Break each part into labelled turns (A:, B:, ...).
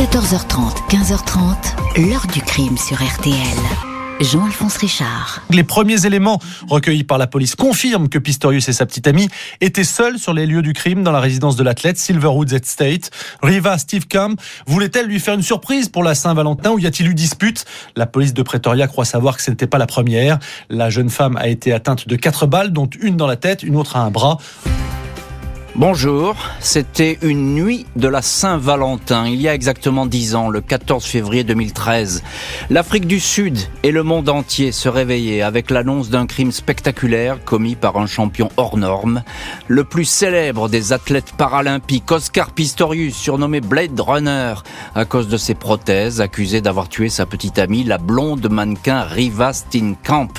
A: 14h30, 15h30, l'heure du crime sur RTL. Jean-Alphonse Richard.
B: Les premiers éléments recueillis par la police confirment que Pistorius et sa petite amie étaient seuls sur les lieux du crime dans la résidence de l'athlète Silverwood State. Riva Steve Camp voulait-elle lui faire une surprise pour la Saint-Valentin ou y a-t-il eu dispute? La police de Pretoria croit savoir que ce n'était pas la première. La jeune femme a été atteinte de quatre balles, dont une dans la tête, une autre à un bras.
C: Bonjour, c'était une nuit de la Saint-Valentin, il y a exactement dix ans, le 14 février 2013. L'Afrique du Sud et le monde entier se réveillaient avec l'annonce d'un crime spectaculaire commis par un champion hors norme, le plus célèbre des athlètes paralympiques, Oscar Pistorius, surnommé Blade Runner, à cause de ses prothèses, accusé d'avoir tué sa petite amie, la blonde mannequin Riva Steenkamp.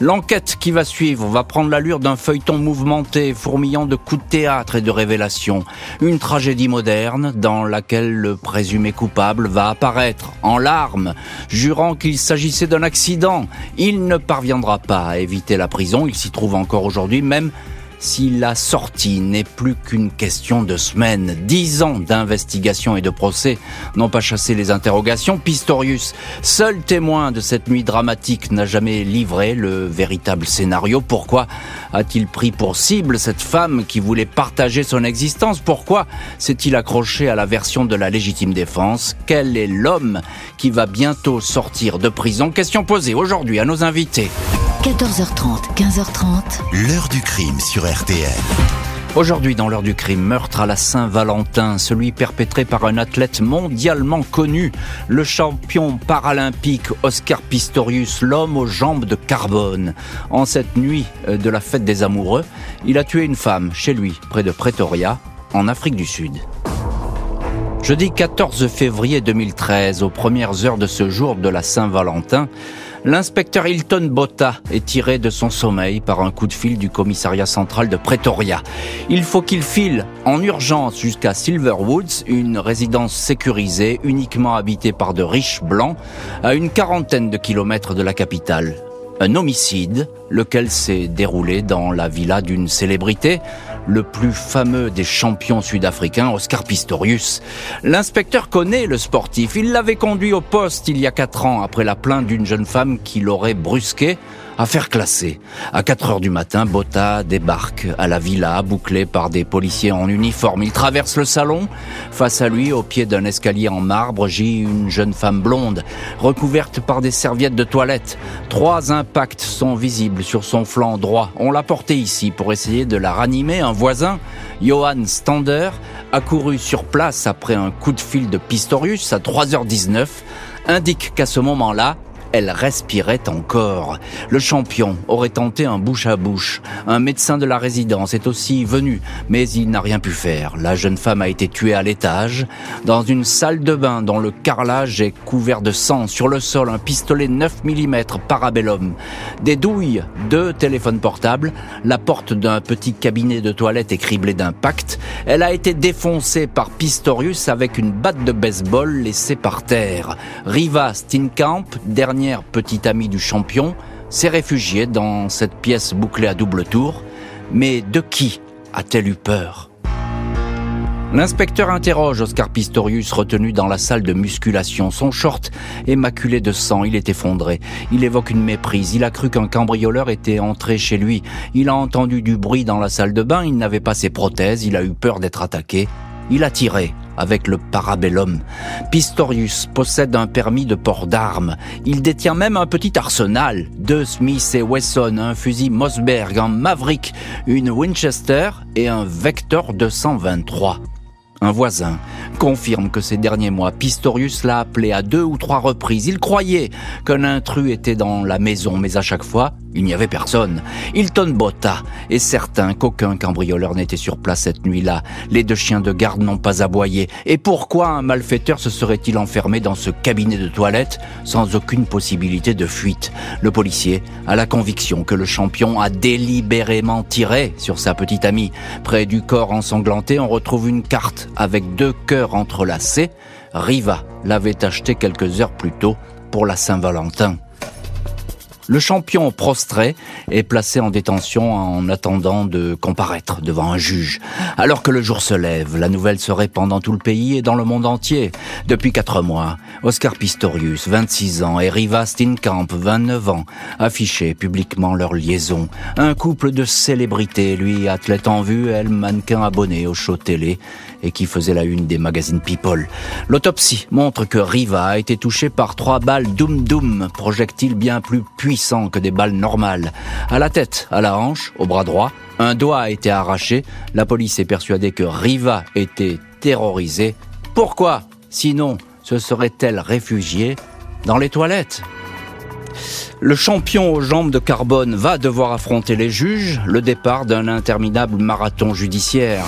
C: L'enquête qui va suivre va prendre l'allure d'un feuilleton mouvementé, fourmillant de coups de théâtre de révélation. Une tragédie moderne dans laquelle le présumé coupable va apparaître en larmes, jurant qu'il s'agissait d'un accident. Il ne parviendra pas à éviter la prison, il s'y trouve encore aujourd'hui, même si la sortie n'est plus qu'une question de semaines. Dix ans d'investigation et de procès n'ont pas chassé les interrogations. Pistorius, seul témoin de cette nuit dramatique, n'a jamais livré le véritable scénario. Pourquoi a-t-il pris pour cible cette femme qui voulait partager son existence? Pourquoi s'est-il accroché à la version de la légitime défense? Quel est l'homme qui va bientôt sortir de prison? Question posée aujourd'hui à nos invités.
A: 14h30, 15h30.
D: L'heure du crime sur RTL.
C: Aujourd'hui, dans l'heure du crime, meurtre à la Saint-Valentin, celui perpétré par un athlète mondialement connu, le champion paralympique Oscar Pistorius, l'homme aux jambes de carbone. En cette nuit euh, de la fête des amoureux, il a tué une femme chez lui, près de Pretoria, en Afrique du Sud. Jeudi 14 février 2013, aux premières heures de ce jour de la Saint-Valentin, L'inspecteur Hilton Botta est tiré de son sommeil par un coup de fil du commissariat central de Pretoria. Il faut qu'il file en urgence jusqu'à Silverwoods, une résidence sécurisée uniquement habitée par de riches blancs, à une quarantaine de kilomètres de la capitale. Un homicide, lequel s'est déroulé dans la villa d'une célébrité, le plus fameux des champions sud-africains, Oscar Pistorius. L'inspecteur connaît le sportif. Il l'avait conduit au poste il y a quatre ans après la plainte d'une jeune femme qui l'aurait brusqué Affaire classée. À 4 heures du matin, Botta débarque à la villa, bouclé par des policiers en uniforme. Il traverse le salon. Face à lui, au pied d'un escalier en marbre, gît une jeune femme blonde, recouverte par des serviettes de toilette. Trois impacts sont visibles sur son flanc droit. On l'a portée ici pour essayer de la ranimer. Un voisin, Johan Stander, accouru sur place après un coup de fil de Pistorius à 3h19, indique qu'à ce moment-là, elle respirait encore. Le champion aurait tenté un bouche à bouche. Un médecin de la résidence est aussi venu, mais il n'a rien pu faire. La jeune femme a été tuée à l'étage, dans une salle de bain dont le carrelage est couvert de sang. Sur le sol, un pistolet 9 mm parabellum. Des douilles, deux téléphones portables, la porte d'un petit cabinet de toilette est criblée d'impact. Elle a été défoncée par Pistorius avec une batte de baseball laissée par terre. Riva Steenkamp, dernier petite amie du champion, s'est réfugiée dans cette pièce bouclée à double tour. Mais de qui a-t-elle eu peur? L'inspecteur interroge Oscar Pistorius retenu dans la salle de musculation. Son short est maculé de sang, il est effondré. Il évoque une méprise. Il a cru qu'un cambrioleur était entré chez lui. Il a entendu du bruit dans la salle de bain, il n'avait pas ses prothèses, il a eu peur d'être attaqué. Il a tiré avec le parabellum. Pistorius possède un permis de port d'armes. Il détient même un petit arsenal. Deux Smith et Wesson, un fusil Mossberg, un Maverick, une Winchester et un Vector 223. Un voisin confirme que ces derniers mois, Pistorius l'a appelé à deux ou trois reprises. Il croyait qu'un intrus était dans la maison, mais à chaque fois, il n'y avait personne. Hilton Botta est certain qu'aucun cambrioleur n'était sur place cette nuit-là. Les deux chiens de garde n'ont pas aboyé. Et pourquoi un malfaiteur se serait-il enfermé dans ce cabinet de toilette sans aucune possibilité de fuite? Le policier a la conviction que le champion a délibérément tiré sur sa petite amie. Près du corps ensanglanté, on retrouve une carte avec deux cœurs entrelacés. Riva l'avait acheté quelques heures plus tôt pour la Saint-Valentin. Le champion prostré est placé en détention en attendant de comparaître devant un juge. Alors que le jour se lève, la nouvelle se répand dans tout le pays et dans le monde entier. Depuis quatre mois, Oscar Pistorius, 26 ans, et Riva Steenkamp, 29 ans, affichaient publiquement leur liaison. Un couple de célébrités, lui athlète en vue, elle mannequin abonné au show télé et qui faisait la une des magazines People. L'autopsie montre que Riva a été touché par trois balles Doom Doom, projectiles bien plus puissants que des balles normales. À la tête, à la hanche, au bras droit, un doigt a été arraché. La police est persuadée que Riva était terrorisée. Pourquoi? Sinon, se serait-elle réfugiée dans les toilettes? Le champion aux jambes de carbone va devoir affronter les juges, le départ d'un interminable marathon judiciaire.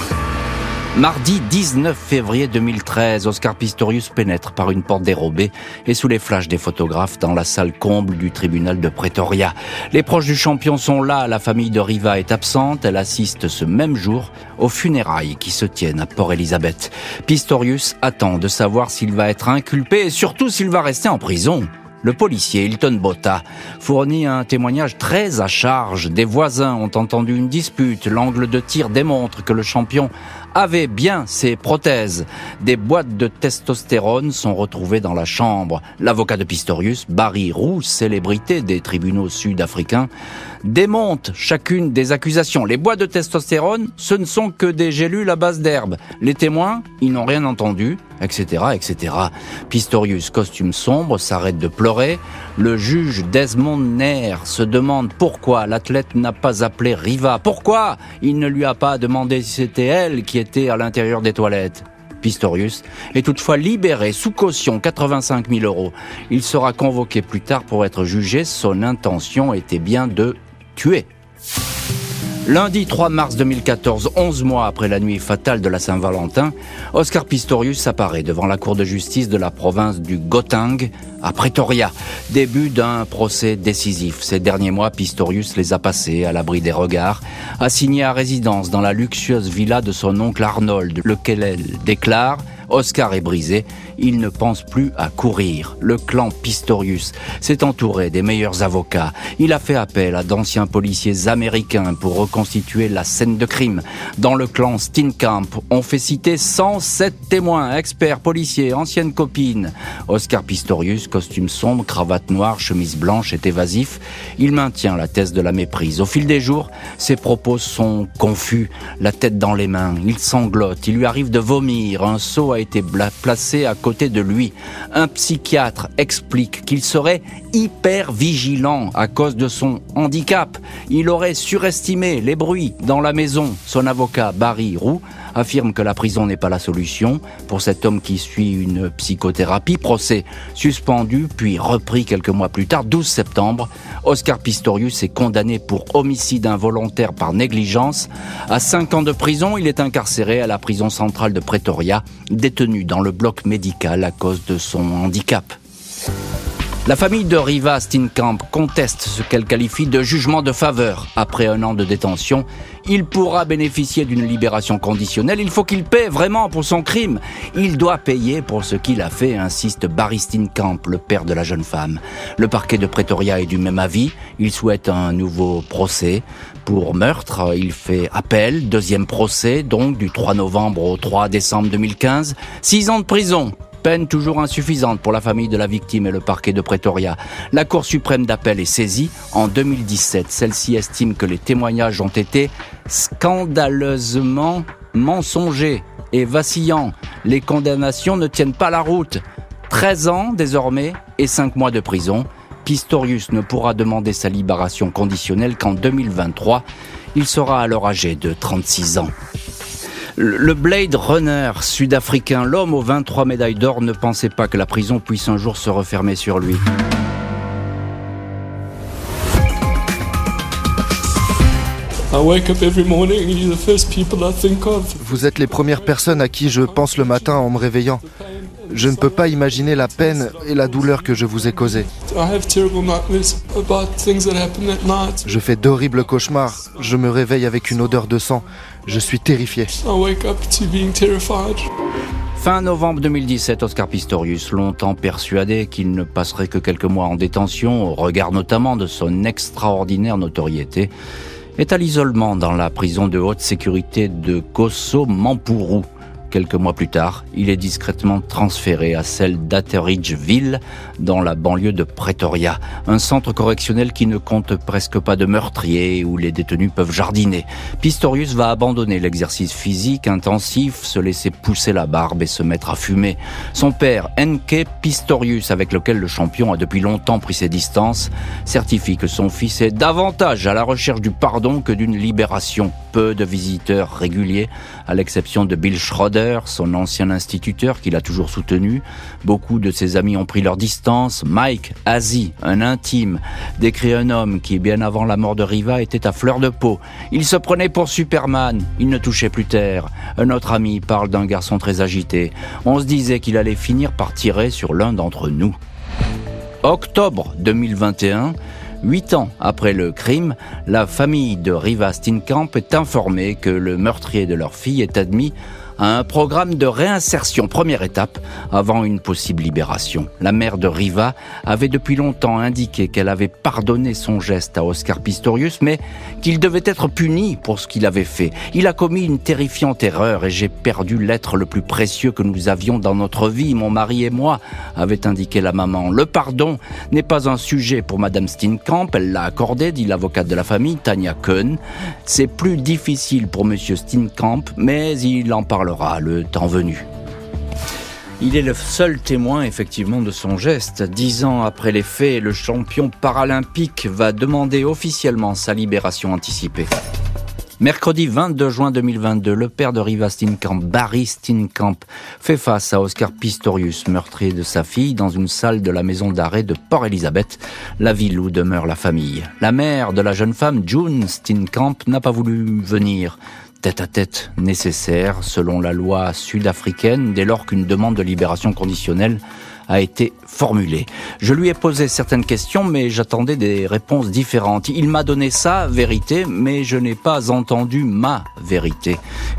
C: Mardi 19 février 2013, Oscar Pistorius pénètre par une porte dérobée et sous les flashs des photographes dans la salle comble du tribunal de Pretoria. Les proches du champion sont là, la famille de Riva est absente, elle assiste ce même jour aux funérailles qui se tiennent à Port-Elizabeth. Pistorius attend de savoir s'il va être inculpé et surtout s'il va rester en prison. Le policier Hilton Botta fournit un témoignage très à charge. Des voisins ont entendu une dispute. L'angle de tir démontre que le champion avait bien ses prothèses. Des boîtes de testostérone sont retrouvées dans la chambre. L'avocat de Pistorius, Barry Roux, célébrité des tribunaux sud-africains, démonte chacune des accusations. Les boîtes de testostérone, ce ne sont que des gélules à base d'herbe. Les témoins, ils n'ont rien entendu, etc., etc. Pistorius, costume sombre, s'arrête de pleurer. Le juge Desmond Nair se demande pourquoi l'athlète n'a pas appelé Riva. Pourquoi il ne lui a pas demandé si c'était elle qui était à l'intérieur des toilettes? Pistorius est toutefois libéré sous caution 85 000 euros. Il sera convoqué plus tard pour être jugé. Son intention était bien de tuer. Lundi 3 mars 2014, 11 mois après la nuit fatale de la Saint-Valentin, Oscar Pistorius apparaît devant la cour de justice de la province du Gauteng à Pretoria. Début d'un procès décisif. Ces derniers mois, Pistorius les a passés à l'abri des regards, assigné à résidence dans la luxueuse villa de son oncle Arnold, lequel elle déclare Oscar est brisé, il ne pense plus à courir. Le clan Pistorius s'est entouré des meilleurs avocats. Il a fait appel à d'anciens policiers américains pour reconstituer la scène de crime. Dans le clan Steenkamp, on fait citer 107 témoins, experts, policiers, anciennes copines. Oscar Pistorius, costume sombre, cravate noire, chemise blanche, est évasif. Il maintient la thèse de la méprise. Au fil des jours, ses propos sont confus, la tête dans les mains. Il sanglote, il lui arrive de vomir. Un seau été placé à côté de lui. Un psychiatre explique qu'il serait hyper vigilant à cause de son handicap. Il aurait surestimé les bruits dans la maison. Son avocat Barry Roux affirme que la prison n'est pas la solution pour cet homme qui suit une psychothérapie. Procès suspendu puis repris quelques mois plus tard, 12 septembre. Oscar Pistorius est condamné pour homicide involontaire par négligence. À 5 ans de prison, il est incarcéré à la prison centrale de Pretoria, détenu dans le bloc médical à cause de son handicap. La famille de Riva Steenkamp conteste ce qu'elle qualifie de jugement de faveur. Après un an de détention, il pourra bénéficier d'une libération conditionnelle. Il faut qu'il paie vraiment pour son crime. Il doit payer pour ce qu'il a fait, insiste Barry Steenkamp, le père de la jeune femme. Le parquet de Pretoria est du même avis. Il souhaite un nouveau procès. Pour meurtre, il fait appel. Deuxième procès, donc, du 3 novembre au 3 décembre 2015. Six ans de prison Peine toujours insuffisante pour la famille de la victime et le parquet de Pretoria. La Cour suprême d'appel est saisie. En 2017, celle-ci estime que les témoignages ont été scandaleusement mensongers et vacillants. Les condamnations ne tiennent pas la route. 13 ans désormais et 5 mois de prison. Pistorius ne pourra demander sa libération conditionnelle qu'en 2023. Il sera alors âgé de 36 ans. Le Blade Runner sud-africain, l'homme aux 23 médailles d'or, ne pensait pas que la prison puisse un jour se refermer sur lui.
D: Vous êtes les premières personnes à qui je pense le matin en me réveillant. Je ne peux pas imaginer la peine et la douleur que je vous ai causées. Je fais d'horribles cauchemars. Je me réveille avec une odeur de sang. Je suis terrifié.
C: Fin novembre 2017, Oscar Pistorius, longtemps persuadé qu'il ne passerait que quelques mois en détention, au regard notamment de son extraordinaire notoriété, est à l'isolement dans la prison de haute sécurité de Kosso Mampourou, Quelques mois plus tard, il est discrètement transféré à celle d'Atteridgeville, dans la banlieue de Pretoria, un centre correctionnel qui ne compte presque pas de meurtriers où les détenus peuvent jardiner. Pistorius va abandonner l'exercice physique intensif, se laisser pousser la barbe et se mettre à fumer. Son père, Enke Pistorius, avec lequel le champion a depuis longtemps pris ses distances, certifie que son fils est davantage à la recherche du pardon que d'une libération. Peu de visiteurs réguliers, à l'exception de Bill Schroeder, son ancien instituteur qu'il a toujours soutenu. Beaucoup de ses amis ont pris leur distance. Mike Azi, un intime, décrit un homme qui, bien avant la mort de Riva, était à fleur de peau. Il se prenait pour Superman, il ne touchait plus terre. Un autre ami parle d'un garçon très agité. On se disait qu'il allait finir par tirer sur l'un d'entre nous. Octobre 2021, Huit ans après le crime, la famille de Riva Steenkamp est informée que le meurtrier de leur fille est admis un programme de réinsertion, première étape, avant une possible libération. La mère de Riva avait depuis longtemps indiqué qu'elle avait pardonné son geste à Oscar Pistorius, mais qu'il devait être puni pour ce qu'il avait fait. Il a commis une terrifiante erreur et j'ai perdu l'être le plus précieux que nous avions dans notre vie, mon mari et moi, avait indiqué la maman. Le pardon n'est pas un sujet pour Madame Steenkamp, elle l'a accordé, dit l'avocate de la famille, Tania Kuhn. C'est plus difficile pour Monsieur Steenkamp, mais il en parle le temps venu. Il est le seul témoin effectivement de son geste. Dix ans après les faits, le champion paralympique va demander officiellement sa libération anticipée. Mercredi 22 juin 2022, le père de Riva Steenkamp, Barry Steenkamp, fait face à Oscar Pistorius, meurtrier de sa fille, dans une salle de la maison d'arrêt de Port-Élisabeth, la ville où demeure la famille. La mère de la jeune femme, June Steenkamp, n'a pas voulu venir tête-à-tête nécessaire selon la loi sud-africaine dès lors qu'une demande de libération conditionnelle a été formulé. Je lui ai posé certaines questions, mais j'attendais des réponses différentes. Il m'a donné sa vérité, mais je n'ai pas entendu ma vérité.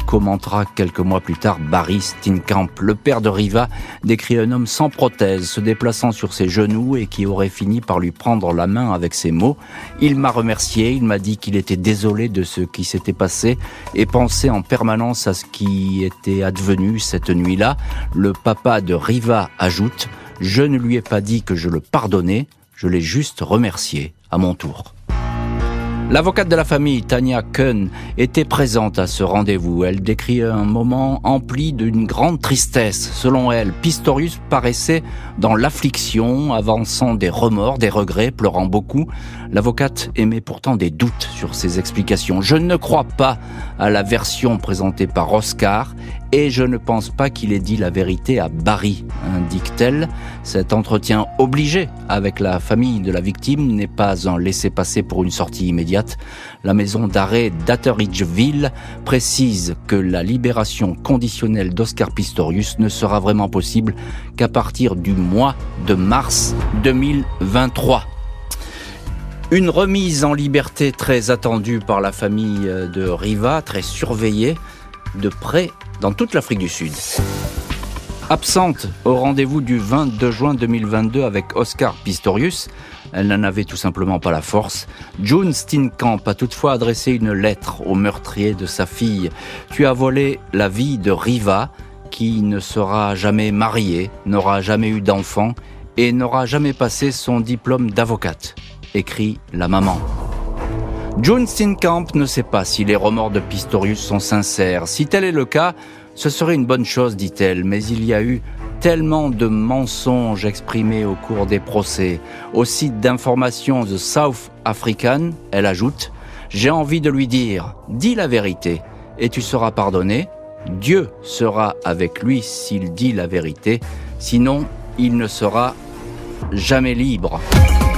C: Commentera quelques mois plus tard Barry Steenkamp, le père de Riva, décrit un homme sans prothèse, se déplaçant sur ses genoux et qui aurait fini par lui prendre la main avec ses mots. Il m'a remercié, il m'a dit qu'il était désolé de ce qui s'était passé et pensait en permanence à ce qui était advenu cette nuit-là. Le papa de Riva ajoute je ne lui ai pas dit que je le pardonnais, je l'ai juste remercié à mon tour. L'avocate de la famille, Tania Kuhn, était présente à ce rendez-vous. Elle décrit un moment empli d'une grande tristesse. Selon elle, Pistorius paraissait dans l'affliction, avançant des remords, des regrets, pleurant beaucoup. L'avocate émet pourtant des doutes sur ses explications. Je ne crois pas à la version présentée par Oscar et je ne pense pas qu'il ait dit la vérité à Barry, indique-t-elle. Cet entretien obligé avec la famille de la victime n'est pas un laisser-passer pour une sortie immédiate. La maison d'arrêt d'Atteridgeville précise que la libération conditionnelle d'Oscar Pistorius ne sera vraiment possible qu'à partir du mois de mars 2023. Une remise en liberté très attendue par la famille de Riva, très surveillée de près dans toute l'Afrique du Sud. Absente au rendez-vous du 22 juin 2022 avec Oscar Pistorius, elle n'en avait tout simplement pas la force. June Steenkamp a toutefois adressé une lettre au meurtrier de sa fille. Tu as volé la vie de Riva, qui ne sera jamais mariée, n'aura jamais eu d'enfant et n'aura jamais passé son diplôme d'avocate, écrit la maman. June Steenkamp ne sait pas si les remords de Pistorius sont sincères. Si tel est le cas, ce serait une bonne chose, dit-elle, mais il y a eu tellement de mensonges exprimés au cours des procès. Au site d'information The South African, elle ajoute, j'ai envie de lui dire, dis la vérité, et tu seras pardonné. Dieu sera avec lui s'il dit la vérité, sinon il ne sera jamais libre.